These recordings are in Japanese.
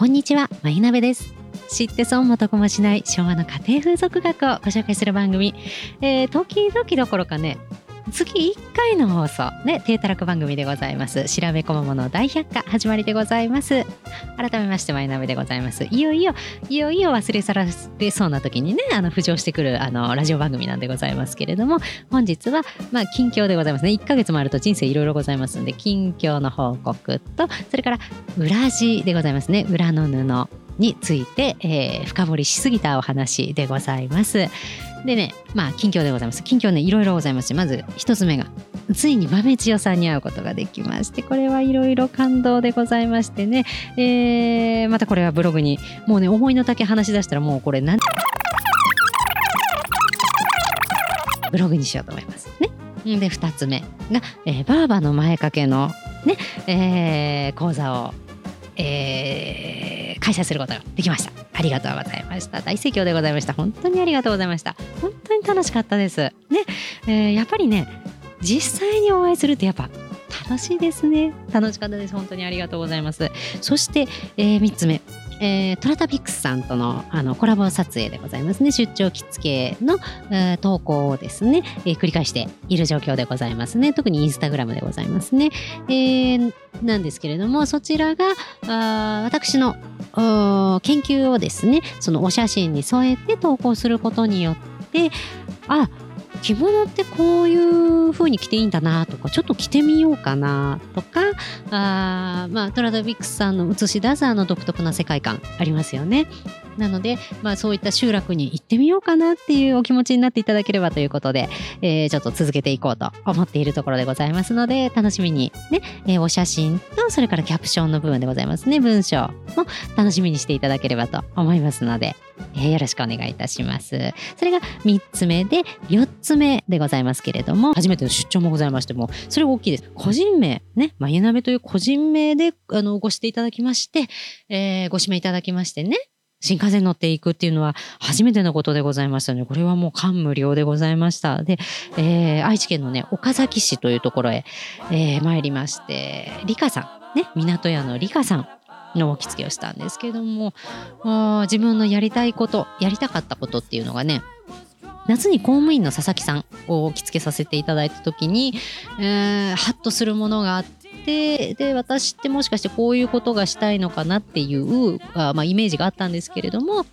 こんにちは、まいなべです。知って損も得もしない昭和の家庭風俗学をご紹介する番組。えー、時々どころかね、月1回の放送ね、低たらく番組でございます。調べこまもの大百科始まりでございます。改めまして、マイナベでございます。いよいよ、いよいよ忘れ去られそうな時にね、あの、浮上してくる、あの、ラジオ番組なんでございますけれども、本日は、まあ、近況でございますね。1ヶ月もあると人生いろいろございますんで、近況の報告と、それから、裏地でございますね。裏の布について、えー深掘りしすぎたお話でございます。でね、まあ、近況でございます。近況ね、いろいろございまして、まず一つ目が、ついに豆千代さんに会うことができまして、これはいろいろ感動でございましてね、えーまたこれはブログに、もうね、思いの丈話し出したらもうこれなん、ブログにしようと思います。ね。で、二つ目が、えーバーバの前掛けのね、えー講座を、えー開催することができました。ありがとうございました。大盛況でございました。本当にありがとうございました。本当に楽しかったです。ね、えーやっぱりね、実際にお会いするとやっぱ楽しいですね。楽しかったです。本当にありがとうございます。そして、え3つ目。えートラタビックスさんとのあのコラボ撮影でございますね。出張着付けの、えー投稿をですね、えー繰り返している状況でございますね。特にインスタグラムでございますね、えーなんですけれどもそちらがあ私の研究をですねそのお写真に添えて投稿することによってあ着物ってこういう風に着ていいんだなとかちょっと着てみようかなとかあまあトラドビックスさんの映し出すあの独特な世界観ありますよね。なので、まあ、そういった集落に行ってみようかなっていうお気持ちになっていただければということで、えーちょっと続けていこうと思っているところでございますので楽しみにね、えーお写真とそれからキャプションの部分でございますね文章も楽しみにしていただければと思いますので、えーよろしくお願いいたします。それが3つ目で4つ目でございますけれども初めての出張もございましてもそれが大きいです個人名ねまゆなべという個人名であのご指定いただきまして、えーご指名いただきましてね新幹線乗っていくっていうのは初めてのことでございましたので、これはもう感無量でございました。で、えー愛知県のね、岡崎市というところへ、えー参りまして、リカさん、ね、港屋のリカさんのお着付けをしたんですけども、自分のやりたいこと、やりたかったことっていうのがね、夏に公務員の佐々木さんを着付けさせていただいた時に、えーハッとするものがあってで私ってもしかしてこういうことがしたいのかなっていうあ、まあ、イメージがあったんですけれども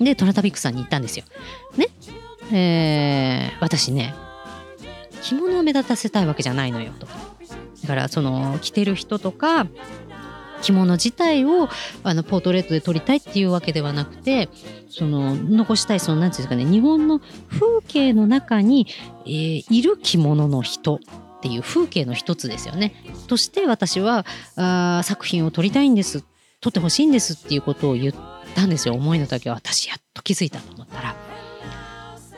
でトラタビックさんに行ったんですよ。ね。えー私ね着物を目立たせたいわけじゃないのよと。だからその着てる人とか着物自体をあのポートレートで撮りたいっていうわけではなくてその残したいそのなんていうんですかね日本の風景の中に、えーいる着物の人っていう風景の一つですよね。として私はあ作品を撮りたいんです撮ってほしいんですっていうことを言ったんですよ。思いの丈は私やっと気づいたと思ったら。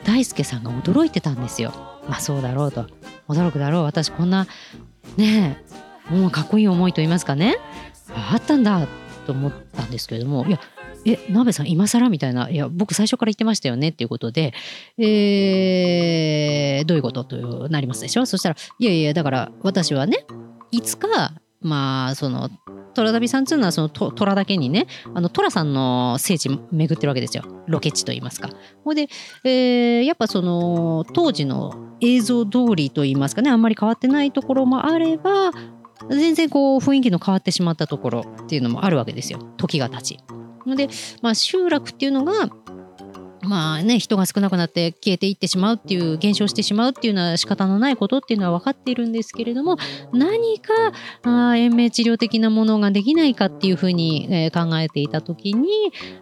大輔さんが驚いてたんですよ。まあそうだろうと。驚くだろう。私こんなねえもうかっこいい思いと言いますかね。あったんだと思ったんですけれども。いやえ鍋さん今更みたいないや僕最初から言ってましたよねっていうことで、えーどういうこととなりますでしょ？そしたらいやいやだから私はねいつかまあその虎旅さんっていうのはそのと虎だけにねあの虎さんの聖地巡ってるわけですよロケ地といいますか。ほいで、えーやっぱその当時の映像通りといいますかねあんまり変わってないところもあれば全然こう雰囲気の変わってしまったところっていうのもあるわけですよ時が経ち。ので、まあ、集落っていうのがまあね人が少なくなって消えていってしまうっていう減少してしまうっていうのは仕方のないことっていうのは分かっているんですけれども何かあ延命治療的なものができないかっていうふうに、えー考えていた時に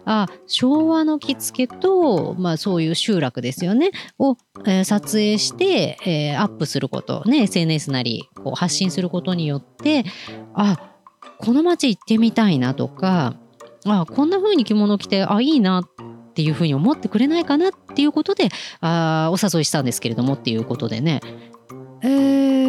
あ昭和の着付けと、まあ、そういう集落ですよねを、えー撮影して、えーアップすること、ね、SNS なりこう発信することによってあこの街行ってみたいなとかあこんな風に着物着てあいいなっていう風に思ってくれないかなっていうことであお誘いしたんですけれどもっていうことでね、えー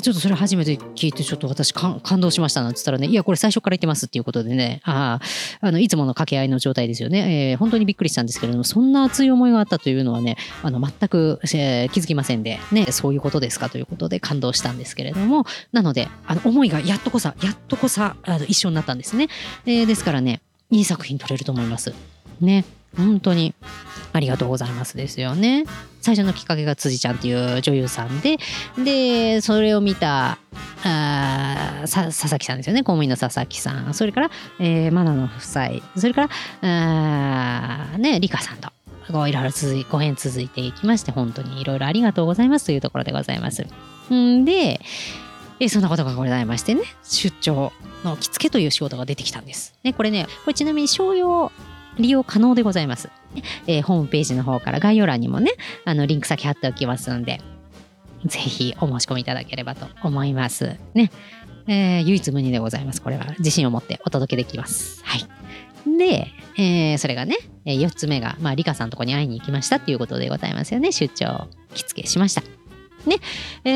ちょっとそれ初めて聞いてちょっと私感動しましたなんつったらねいやこれ最初から言ってますっていうことでねああのいつもの掛け合いの状態ですよね、えー、本当にびっくりしたんですけれどもそんな熱い思いがあったというのはねあの全く、えー、気づきませんでねそういうことですかということで感動したんですけれどもなのであの思いがやっとこさやっとこさあの一緒になったんですね、えー、ですからねいい作品撮れると思います。ね。本当にありがとうございますですよね。最初のきっかけが辻ちゃんっていう女優さんで、で、それを見た、あ佐々木さんですよね。公務員の佐々木さん。それから、えー、マナの夫妻。それから、あね、リカさんと。こういろいろ続いご縁続いていきまして本当にいろいろありがとうございますというところでございます。んでえそんなことがございましてね出張の着付けという仕事が出てきたんです。ね、これねこれちなみに商用利用可能でございます。えー、ホームページの方から概要欄にもね、あのリンク先貼っておきますので、ぜひお申し込みいただければと思います。ね。えー、唯一無二でございます。これは自信を持ってお届けできます。はい。で、えー、それがね、4つ目が、まあ、リカさんのとこに会いに行きましたっていうことでございますよね。出張着付けしました。ね。え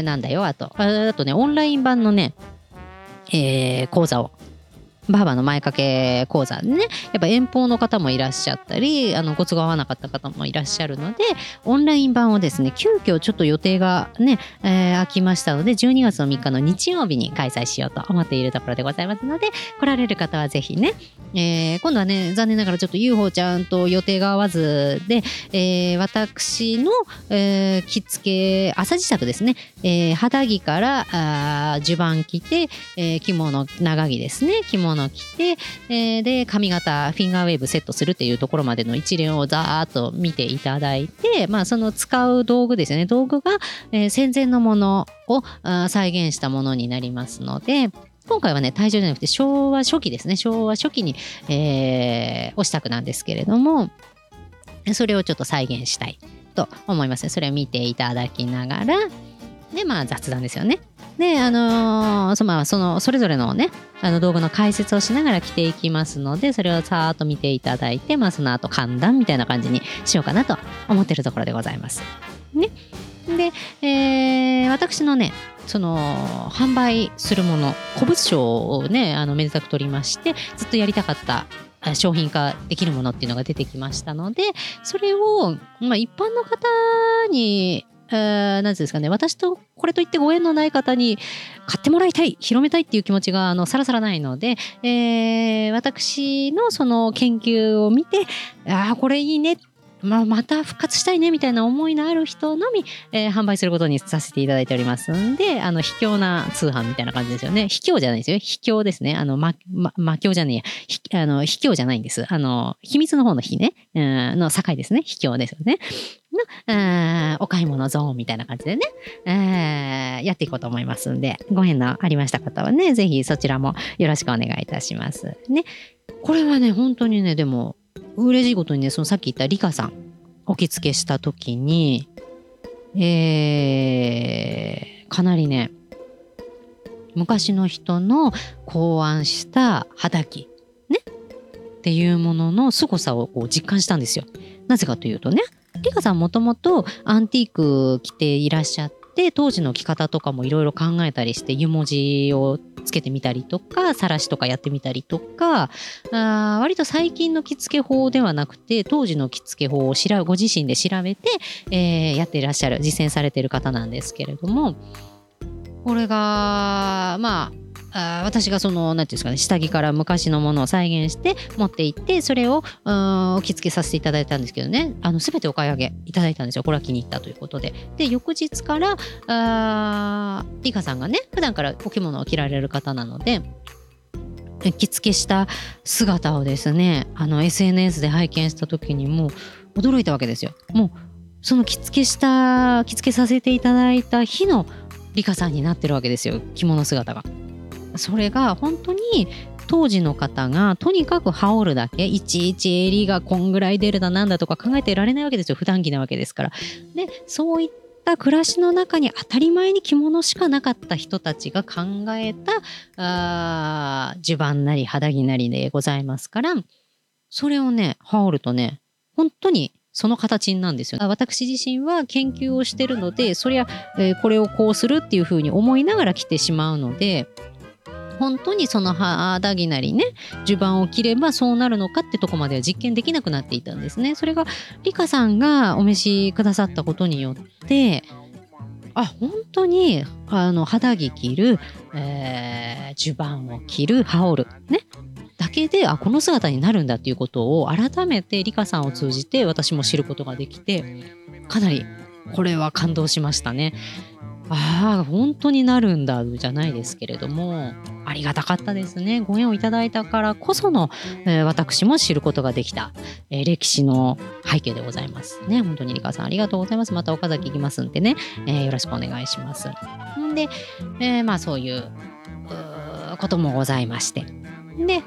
ー、なんだよ、あと。あとね、オンライン版のね、えー、講座をバーバの前掛け講座でね。やっぱ遠方の方もいらっしゃったりあのご都合合わなかった方もいらっしゃるのでオンライン版をですね急遽ちょっと予定がね、えー、空きましたので12月の3日の日曜日に開催しようと思っているところでございますので来られる方はぜひね、えー、今度はね残念ながらちょっと UFO ちゃんと予定が合わずで、えー、私の、えー、着付け朝支度ですね、えー、肌着からあ襦袢着て、えー、着物長着ですね。着物着て、えー、で髪型フィンガーウェーブセットするっていうところまでの一連をざーっと見ていただいて、まあ、その使う道具ですよね道具が、えー、戦前のものを再現したものになりますので今回はね、体重じゃなくて昭和初期ですね。昭和初期に、えー、お支度なんですけれども、それをちょっと再現したいと思いますね。それを見ていただきながら、で、まあ雑談ですよね。で、あのー、そまあ、その、それぞれのね、あの道具の解説をしながら着ていきますので、それをさーっと見ていただいて、まあ、その後、寒暖みたいな感じにしようかなと思ってるところでございます。ね。で、えー、私のね、その販売するもの古物商をねあのめでたく取りましてずっとやりたかった商品化できるものっていうのが出てきましたのでそれを、まあ、一般の方に何てうんですかね私とこれといってご縁のない方に買ってもらいたい広めたいっていう気持ちがあのさらさらないので、えー、私のその研究を見てああこれいいねまあ、また復活したいねみたいな思いのある人のみ、えー、販売することにさせていただいておりますんで、あの、卑怯な通販みたいな感じですよね。卑怯じゃないですよ。卑怯ですね。あの、ま、ま、魔境じゃねえや。あの、卑怯じゃないんです。あの、秘密の方の秘ね、うん、の境ですね。卑怯ですよね。の、お買い物ゾーンみたいな感じでね、やっていこうと思いますんで、ご縁のありました方はね、ぜひそちらもよろしくお願いいたします。ね。これはね、本当にね、でも、嬉しいことにね、そのさっき言ったリカさん、お着付けした時に、えー、かなりね、昔の人の考案した肌着、ね、っていうものの凄さをこう実感したんですよ。なぜかというとね、リカさんもともとアンティーク着ていらっしゃって当時の着方とかもいろいろ考えたりして湯文字をつけてみたりとかさらしとかやってみたりとかあ割と最近の着付け法ではなくて当時の着付け法を調ご自身で調べて、えー、やっていらっしゃる実践されてる方なんですけれどもこれがまああ私がその何て言うんですかね下着から昔のものを再現して持っていってそれをお着付けさせていただいたんですけどね。あの全てお買い上げいただいたんですよ。これは気に入ったということで。で翌日からあリカさんがね普段からお着物を着られる方なので着付けした姿をですねあの SNS で拝見した時にもう驚いたわけですよ。もうその着付けした着付けさせていただいた日のリカさんになってるわけですよ。着物姿が。それが本当に当時の方がとにかく羽織るだけいちいち襟がこんぐらい出るだなんだとか考えてられないわけですよ普段着なわけですから。でそういった暮らしの中に当たり前に着物しかなかった人たちが考えたあ襦袢なり肌着なりでございますからそれをね羽織るとね本当にその形なんですよ。私自身は研究をしてるので、そりゃ、えー、これをこうするっていうふうに思いながら来てしまうので、本当にその肌着なりね襦袢を着ればそうなるのかってとこまでは実験できなくなっていたんですね。それがリカさんがお召しくださったことによってあ本当にあの肌着着る、えー、襦袢を着る羽織るねだけであこの姿になるんだっていうことを改めてリカさんを通じて私も知ることができてかなりこれは感動しましたね。ああ本当になるんだじゃないですけれども。ありがたかったですね。ご縁をいただいたからこその、えー、私も知ることができた、えー、歴史の背景でございますね。本当にリカさんありがとうございます。また岡崎行きますんでね、えー、よろしくお願いします。んで、えまあそういうこともございまして。で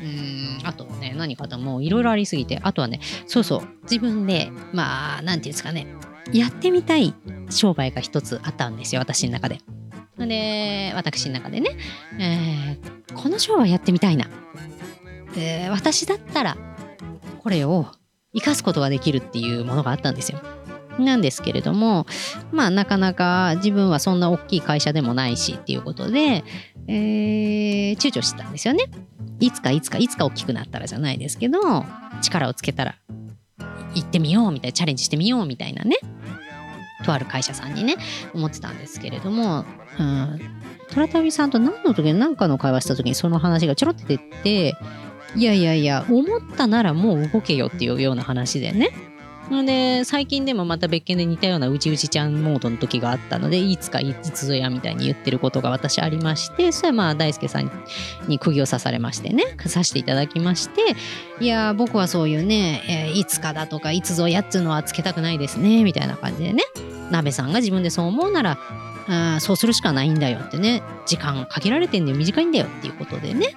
うんあとね何かともいろいろありすぎてあとはねそうそう自分でまあ何て言うんですかね。やってみたい商売が一つあったんですよ私の中で。で私の中でね、えー、この商売やってみたいな、えー、私だったらこれを生かすことができるっていうものがあったんですよ。なんですけれどもまあなかなか自分はそんな大きい会社でもないしっていうことで、えー、躊躇してたんですよね。いつかいつかいつか大きくなったらじゃないですけど力をつけたら行ってみようみたいなチャレンジしてみようみたいなねとある会社さんにね思ってたんですけれども、うん、虎旅さんと何の時に何かの会話した時にその話がちょろって出ていやいやいや思ったならもう動けよっていうような話でね。で最近でもまた別件で似たようなうちうちちゃんモードの時があったのでいつかいつぞやみたいに言ってることが私ありましてそれはまあ大輔さんに釘を刺されましてね刺していただきましていや僕はそういうね、えー、いつかだとかいつぞやっつうのはつけたくないですねみたいな感じでね鍋さんが自分でそう思うならあそうするしかないんだよってね時間限られてんで短いんだよっていうことでね。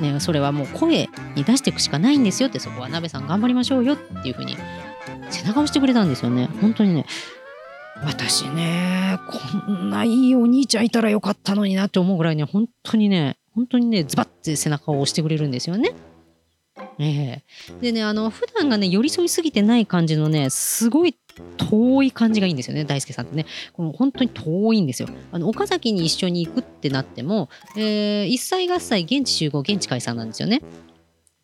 ねそれはもう声に出していくしかないんですよってそこは鍋さん頑張りましょうよっていうふうに背中を押してくれたんですよね。本当にね。私ねこんないいお兄ちゃんいたらよかったのになって思うぐらいね本当にね本当にねズバッて背中を押してくれるんですよね。えー、でねあの普段がね寄り添いすぎてない感じのねすごい遠い感じがいいんですよね大輔さんってね。この本当に遠いんですよ。あの岡崎に一緒に行くってなっても、えー、一切合切現地集合現地解散なんですよね。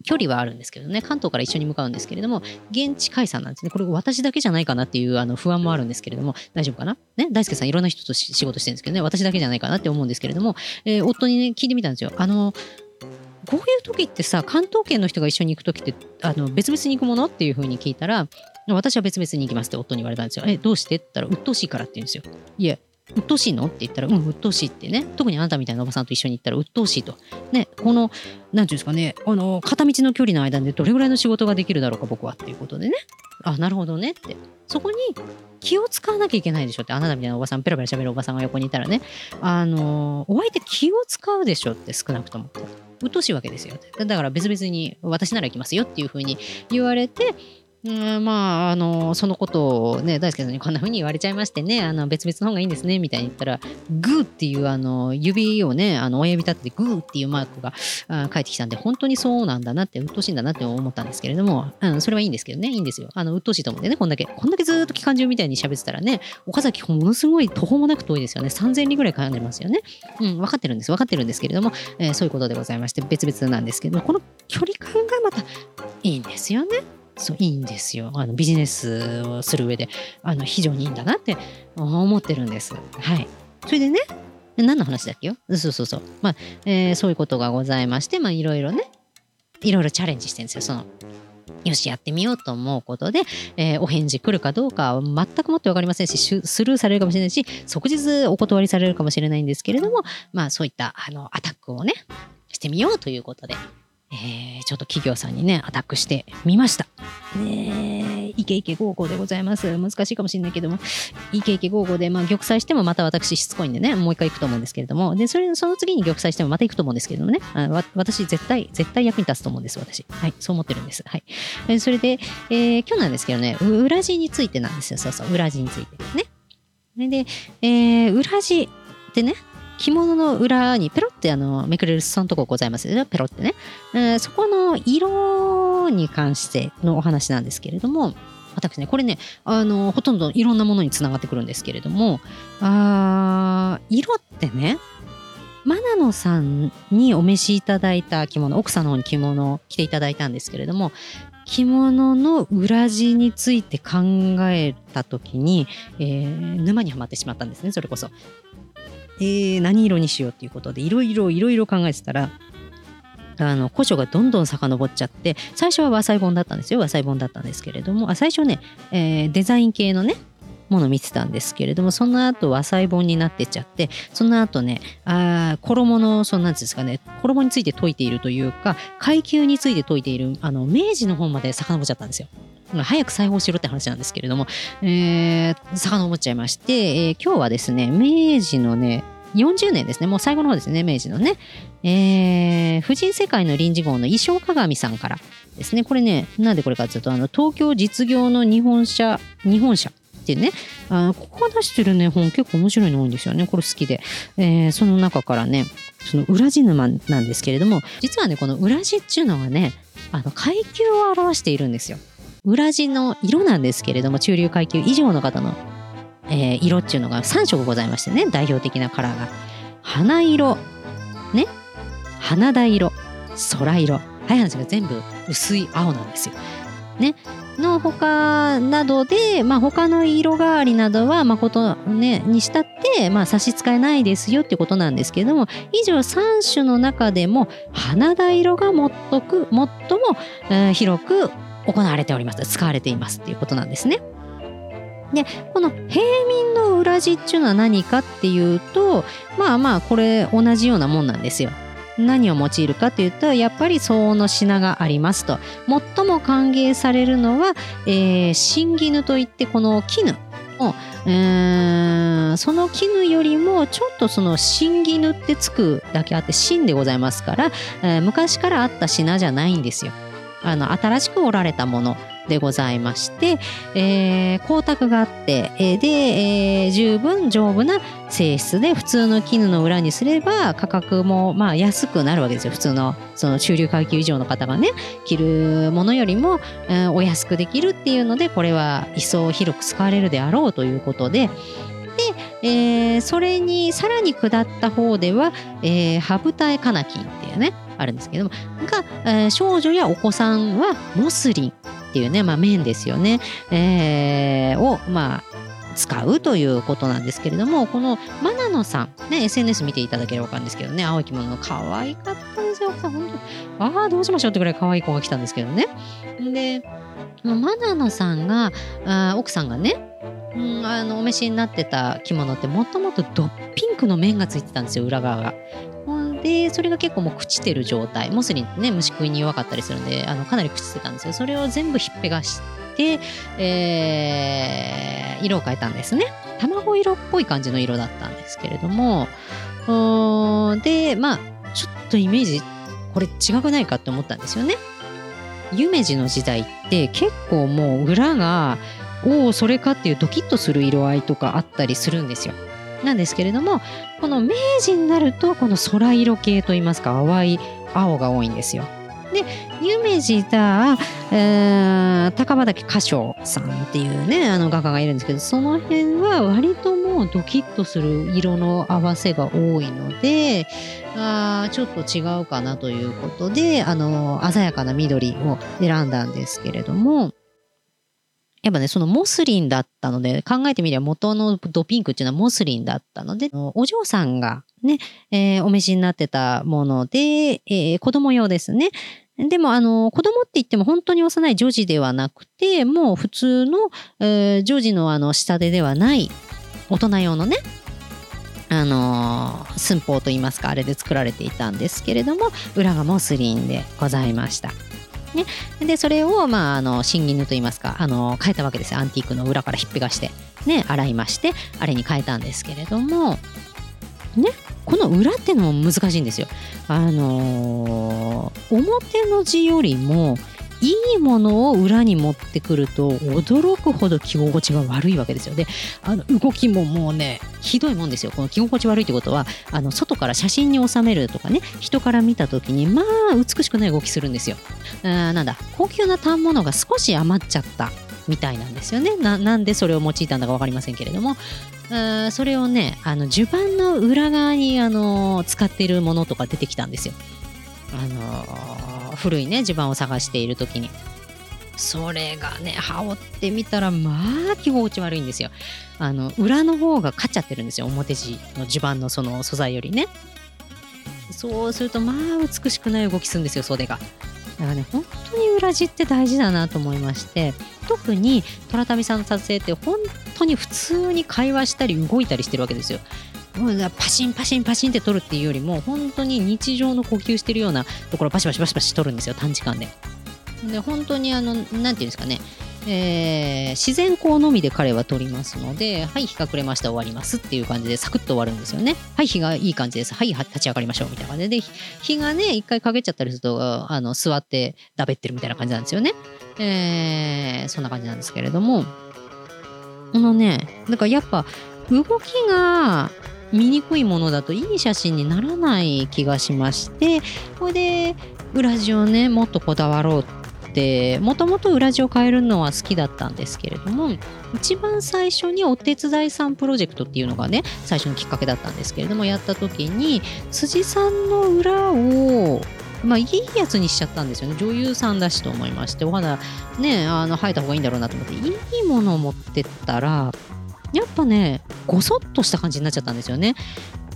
距離はあるんですけどね関東から一緒に向かうんですけれども現地解散なんですね。これ私だけじゃないかなっていうあの不安もあるんですけれども大丈夫かな？ね？大輔さんいろんな人と仕事してるんですけどね私だけじゃないかなって思うんですけれども、えー、夫にね聞いてみたんですよ。あのこういう時ってさ関東圏の人が一緒に行く時ってあの別々に行くものっていうふうに聞いたら私は別々に行きますって夫に言われたんですよ。え、どうして？って言ったら、鬱陶しいからって言うんですよ。いえ、鬱陶しいの？って言ったら、うん、鬱陶しいってね。特にあなたみたいなおばさんと一緒に行ったら鬱陶しいと。ね、この、なんていうんですかね、あの、片道の距離の間でどれぐらいの仕事ができるだろうか、僕はっていうことでね。あ、なるほどねって。そこに気を使わなきゃいけないでしょって、あなたみたいなおばさん、ペラペラ喋るおばさんが横にいたらね、あの、お相手気を使うでしょって少なくとも。鬱陶しいわけですよ。だから別々に私なら行きますよっていうふうに言われて、うんまあ、あのそのことをね大輔さんにこんな風に言われちゃいましてねあの別々の方がいいんですねみたいに言ったらグーっていうあの指をねあの親指立ててグーっていうマークがあ返ってきたんで本当にそうなんだなって鬱陶しいんだなって思ったんですけれども、うん、それはいいんですけどねいいんですよ。あの鬱陶しいと思うんでねこんだけこんだけずっと機関銃みたいに喋ってたらね岡崎ものすごい途方もなく遠いですよね。3000里ぐらい感じますよね。うん分かってるんです分かってるんですけれども、えー、そういうことでございまして別々なんですけどこの距離感がまたいいんですよね。そういいんですよ。あのビジネスをする上であの非常にいいんだなって思ってるんです。はい、それでね何の話だっけよ？そうそうそう、まあえー、そういうことがございましてまあいろいろねいろいろチャレンジしてるんですよ。そのよしやってみようと思うことで、えー、お返事来るかどうかは全くもって分かりませんしスルーされるかもしれないし即日お断りされるかもしれないんですけれどもまあそういったあのアタックをねしてみようということでえー、ちょっと企業さんにね、アタックしてみました。ねイケイケゴーゴーでございます。難しいかもしれないけども、イケイケゴーゴーで、まあ、玉砕してもまた私しつこいんでね、もう一回行くと思うんですけれども、で、それ、その次に玉砕してもまた行くと思うんですけれどもね、あわ私絶対、絶対役に立つと思うんです、私。はい、そう思ってるんです。はい。え、それで、えー、今日なんですけどね、裏地についてなんですよ。そうそう、裏地についてね。で、えー、裏地ってね、着物の裏にペロってあのめくれる裾のとこございますよペロってね、えー、そこの色に関してのお話なんですけれども私ねこれねあのほとんどいろんなものにつながってくるんですけれどもあ色ってねマナノさんにお召しいただいた着物奥さんの方に着物を着ていただいたんですけれども着物の裏地について考えた時に、えー、沼にはまってしまったんですねそれこそ。えー、何色にしようっていうことでいろいろいろいろ考えてたらあの古書がどんどん遡っちゃって最初は和裁本だったんですよ。和裁本だったんですけれどもあ最初ね、えー、デザイン系のねもの見てたんですけれどもその後和裁本になってっちゃってその後ねあ衣のそのなんですかね衣について解いているというか階級について解いているあの明治の本まで遡っちゃったんですよ。早く裁縫しろって話なんですけれども、えー、遡っちゃいまして、えー、今日はですね明治のね40年ですね。もう最後の方ですね、明治のね。えー、婦人世界の臨時号の衣装鏡さんからですね。これね、なんでこれかというと、あの、東京実業の日本社、日本社ていうね、あここが出してるね、本結構面白いの多いんですよね。これ好きで。えー、その中からね、その裏地沼なんですけれども、実はね、この裏地っていうのはね、あの、階級を表しているんですよ。裏地の色なんですけれども、中流階級以上の方のえー、色っていうのが3色ございましてね代表的なカラーが花色ね花田色空色早話が全部薄い青なんですよ。ね、の他などで、まあ、他の色変わりなどは誠、ね、にしたって、まあ、差し支えないですよっていうことなんですけども以上3種の中でも花田色が最く最も、えー、広く行われております使われていますっていうことなんですね。でこの平民の裏地っていうのは何かっていうとまあまあこれ同じようなもんなんですよ。何を用いるかというとやっぱり相応の品がありますと最も歓迎されるのは、えー、新絹といってこの絹を、えー、その絹よりもちょっとその新絹ってつくだけあって新でございますから、えー、昔からあった品じゃないんですよ。あの新しく織られたものでございまして、えー、光沢があって、えー、で、えー、十分丈夫な性質で普通の絹の裏にすれば価格もまあ安くなるわけですよ。普通のその中流階級以上の方がね。着るものよりも、えー、お安くできるっていうのでこれは一層広く使われるであろうということで。で、えー、それにさらに下った方では、えー、ハブタエカナキンっていうねあるんですけども。が、えー、少女やお子さんはモスリン。っていうね、まあ、面ですよね、えー、を、まあ、使うということなんですけれどもこのマナノさん、ね、SNS 見ていただければ分かるんですけどね青い着物の可愛かったですよ。本当ああどうしましょうってぐらい可愛い子が来たんですけどね。でマナノさんがあ奥さんがねうん、あのお召しになってた着物ってもともとドッピンクの面がついてたんですよ裏側が。でそれが結構もう朽ちてる状態。モスリンってね虫食いに弱かったりするんであのかなり朽ちてたんですよ。それを全部ひっぺがして、えー、色を変えたんですね。卵色っぽい感じの色だったんですけれどもでまあちょっとイメージこれ違くないかって思ったんですよね。夢二の時代って結構もう裏がおおそれかっていうドキッとする色合いとかあったりするんですよ。なんですけれどもこの明治になるとこの空色系といいますか淡い青が多いんですよ。で夢二だ、えー、高畑歌唱さんっていうねあの画家がいるんですけどその辺は割ともうドキッとする色の合わせが多いのであちょっと違うかなということであの鮮やかな緑を選んだんですけれどもやっぱね、そのモスリンだったので、考えてみれば元のドピンクっていうのはモスリンだったので、お嬢さんがね、えー、お召しになってたもので、えー、子供用ですね。でも、あの、子供って言っても本当に幼い女児ではなくて、もう普通の、えー、女児のあの下手ではない大人用のね、あの寸法といいますか、あれで作られていたんですけれども、裏がモスリンでございました。ね、でそれを、まあ、あの新絹といいますかあの変えたわけですよ。アンティークの裏からひっぺがして、ね、洗いましてあれに変えたんですけれども、ね、この裏っていうのも難しいんですよ。あのー、表の字よりもいいものを裏に持ってくると驚くほど着心地が悪いわけですよであの動きももうねひどいもんですよ。この着心地悪いってことはあの外から写真に収めるとかね人から見た時にまあ美しくない動きするんですよ。あなんだ高級な反物が少し余っちゃったみたいなんですよね。なんでそれを用いたんだか分かりませんけれども。あそれをねあの襦袢の裏側にあの使っているものとか出てきたんですよ。あの古いね襦袢を探している時に。それがね羽織ってみたらまあ着心地悪いんですよ。あの裏の方が勝っちゃってるんですよ。表地の襦袢のその素材よりね。そうするとまあ美しくない動きするんですよ袖が。だからね本当に裏地って大事だなと思いまして特に虎旅さんの撮影って本当に普通に会話したり動いたりしてるわけですよ。もうパシンパシンパシンって撮るっていうよりも本当に日常の呼吸してるようなところパシパシパシパシ撮るんですよ短時間で。で本当にあの何て言うんですかねえー、自然光のみで彼は撮りますので、はい、日が暮れました終わりますっていう感じでサクッと終わるんですよね。はい、日がいい感じです。はい、立ち上がりましょうみたいな感じで、日がね、一回陰っちゃったりすると、あの座ってだべってるみたいな感じなんですよね。えー、そんな感じなんですけれども、あのね、だかやっぱ動きが見にくいものだといい写真にならない気がしまして、これで裏地をね、もっとこだわろうでもともと裏地を変えるのは好きだったんですけれども一番最初にお手伝いさんプロジェクトっていうのがね最初のきっかけだったんですけれどもやった時に辻さんの裏をまあいいやつにしちゃったんですよね。女優さんだしと思いましてお肌ねあの生えた方がいいんだろうなと思っていいものを持ってったらやっぱねごそっとした感じになっちゃったんですよね。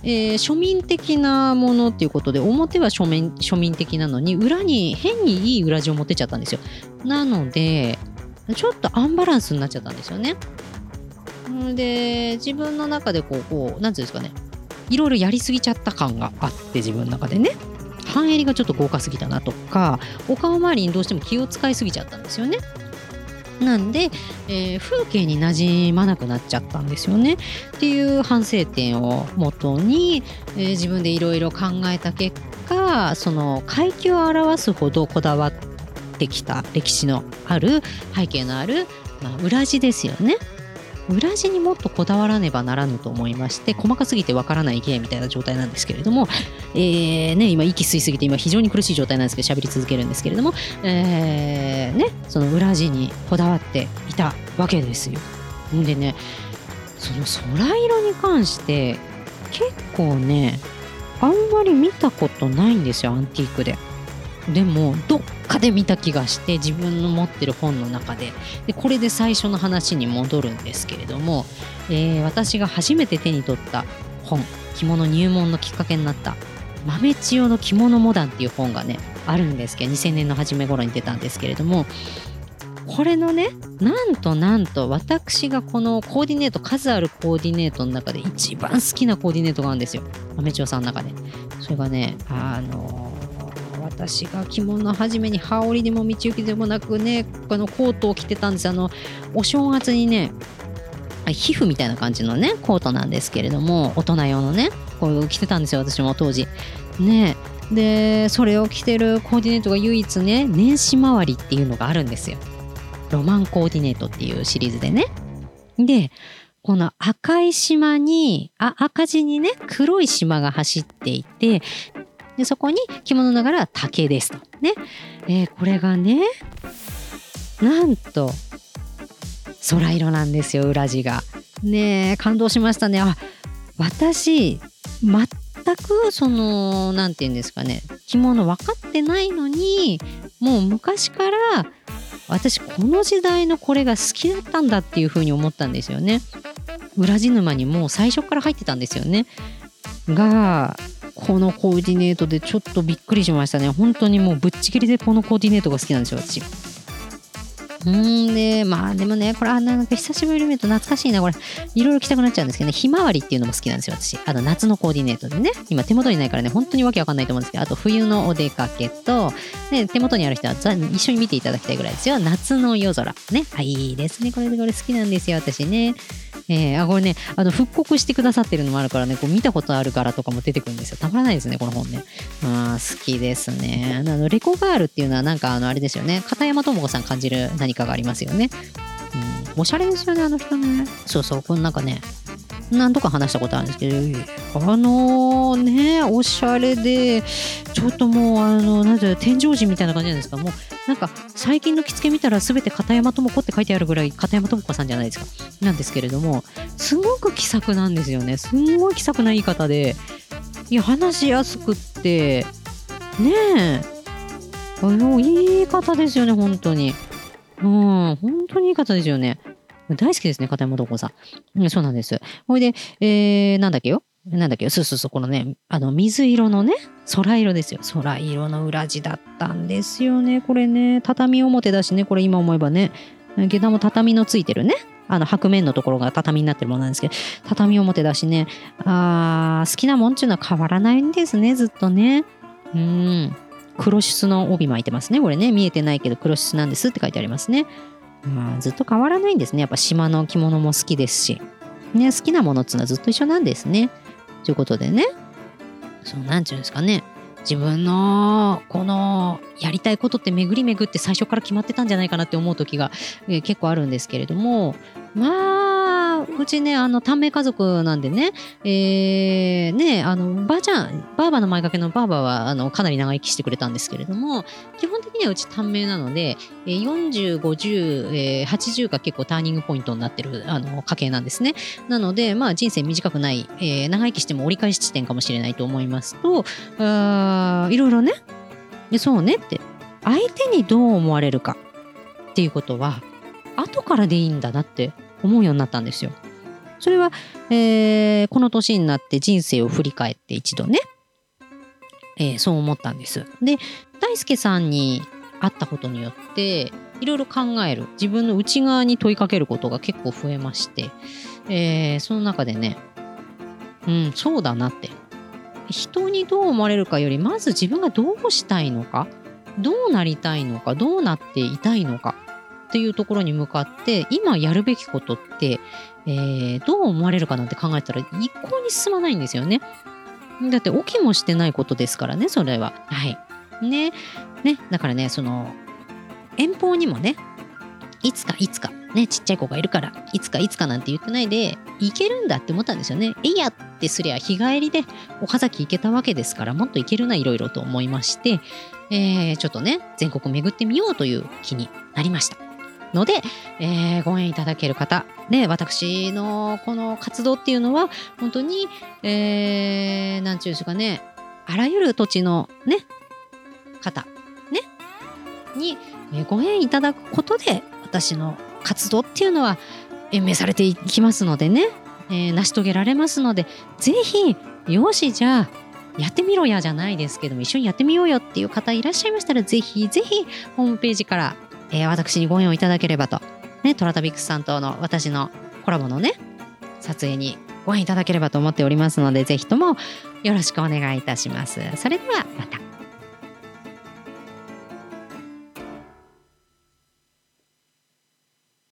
えー、庶民的なものっていうことで表は庶民庶民的なのに裏に変にいい裏地を持ってっちゃったんですよ。なのでちょっとアンバランスになっちゃったんですよね。で自分の中でこうこう何て言うんですかね。いろいろやりすぎちゃった感があって自分の中でね。半襟がちょっと豪華すぎたなとかお顔周りにどうしても気を使いすぎちゃったんですよね。なんで、えー、風景になじまなくなっちゃったんですよねっていう反省点をもとに、えー、自分でいろいろ考えた結果その階級を表すほどこだわってきた歴史のある背景のある、まあ、裏地ですよね。裏地にもっとこだわらねばならぬと思いまして細かすぎてわからない芸みたいな状態なんですけれども、えーね、今息吸いすぎて今非常に苦しい状態なんですけど喋り続けるんですけれども、えーね、その裏地にこだわっていたわけですよ。でねその空色に関して結構ねあんまり見たことないんですよアンティークで。でもどっかで見た気がして自分の持ってる本の中で。でこれで最初の話に戻るんですけれども、えー、私が初めて手に取った本着物入門のきっかけになった豆千代の着物モダンっていう本がねあるんですけど2000年の初め頃に出たんですけれどもこれのねなんとなんと私がこのコーディネート数あるコーディネートの中で一番好きなコーディネートがあるんですよ。豆千代さんの中で。それがねあの私が着物初めに羽織でも道行きでもなくねこのコートを着てたんです。あのお正月にね皮膚みたいな感じのねコートなんですけれども大人用のねこれを着てたんですよ私も当時。ねでそれを着てるコーディネートが唯一ね年始回りっていうのがあるんですよ。ロマンコーディネートっていうシリーズでね。でこの赤い島にあ赤字にね黒い島が走っていてでそこに着物ながら竹ですと。ね、えー、これがねなんと空色なんですよ裏地が。ね感動しましたね。あ私全くその何て言うんですかね着物分かってないのにもう昔から私この時代のこれが好きだったんだっていうふうに思ったんですよね。裏地沼にもう最初から入ってたんですよね。がこのコーディネートでちょっとびっくりしましたね。本当にもうぶっちぎりでこのコーディネートが好きなんですよ私。うんでまあでもねこれあなんか久しぶりに見ると懐かしいな。これいろいろ着たくなっちゃうんですけどね。ひまわりっていうのも好きなんですよ私。あの夏のコーディネートでね。今手元にないからね本当にわけわかんないと思うんですけど。あと冬のお出かけと、ね、手元にある人は一緒に見ていただきたいぐらいですよ。夏の夜空。ね。あいいですね。これでこれ好きなんですよ私ね。えー、あこれねあの復刻してくださってるのもあるからねこう見たことあるからとかも出てくるんですよ。たまらないですねこの本ね。あ好きですね。あのレコガールっていうのはなんかあのあれですよね。片山智子さん感じる何かがありますよね。うん。おしゃれですよねあの人ね。そうそうこのなんかね何度か話したことあるんですけどあのねおしゃれでちょっともうあのなんて天井人みたいな感じなんですか？もうなんか最近の着付け見たら全て片山智子って書いてあるぐらい片山智子さんじゃないですか？なんですけれどもすごく気さくなんですよね。すんごい気さくな言い方でいや話しやすくってねえ。いい方ですよね本当に。うん本当にいい方ですよね。大好きですね、片山智子さん。そうなんです。ほいで、えー、なんだっけよ？なんだっけそうそうそう、このね、あの、水色のね、空色ですよ。空色の裏地だったんですよね。これね、畳表だしね、これ今思えばね、下駄も畳のついてるね。あの、白面のところが畳になってるものなんですけど、畳表だしね、あ好きなもんっていうのは変わらないんですね、ずっとね。うん。黒質の帯巻いてますね。これね、見えてないけど黒質なんですって書いてありますね。まあ、ずっと変わらないんですね。やっぱ島の着物も好きですし。ね、好きなものっていうのはずっと一緒なんですね。ということでね、そう、なんていうんですかね。自分のこのやりたいことって巡り巡って最初から決まってたんじゃないかなって思う時が、結構あるんですけれどもまあうちねあの短命家族なんでね。えー、ねあのばあちゃんばあばの前掛けのばあばはあのかなり長生きしてくれたんですけれども基本的にはうち短命なので、4050、えー、80が結構ターニングポイントになってるあの家系なんですね。なのでまあ人生短くない、えー、長生きしても折り返し地点かもしれないと思いますとあいろいろね。そうねって相手にどう思われるかっていうことは後からでいいんだなって思うようになったんですよ。それは、えー、この年になって人生を振り返って一度ね、えー、そう思ったんです。で大輔さんに会ったことによっていろいろ考える。自分の内側に問いかけることが結構増えまして、えー、その中でねうんそうだなって。人にどう思われるかよりまず自分がどうしたいのかどうなりたいのかどうなっていたいのか。っていうところに向かって今やるべきことって、えー、どう思われるかなんて考えたら一向に進まないんですよね。だって起きもしてないことですからねそれは。はい。ね。ね。だからねその遠方にもねいつかいつかねちっちゃい子がいるからいつかいつかなんて言ってないで行けるんだって思ったんですよね。えいやってすりゃ日帰りで岡崎行けたわけですからもっと行けるないろいろと思いまして、えー、ちょっとね全国巡ってみようという気になりました。ので、えー、ご縁いただける方、ね、私のこの活動っていうのは、本当に、えー、なんちゅうんですかね、あらゆる土地のね、方、ね、に、ご縁いただくことで、私の活動っていうのは延命されていきますのでね、えー、成し遂げられますので、ぜひ、よし、じゃあ、やってみろやじゃないですけども、一緒にやってみようよっていう方いらっしゃいましたら、ぜひぜひ、ホームページからえー、私にご縁をいただければと、ね、トラタビックスさんとの私のコラボのね、撮影にご縁いただければと思っておりますので、ぜひともよろしくお願いいたします。それではまた。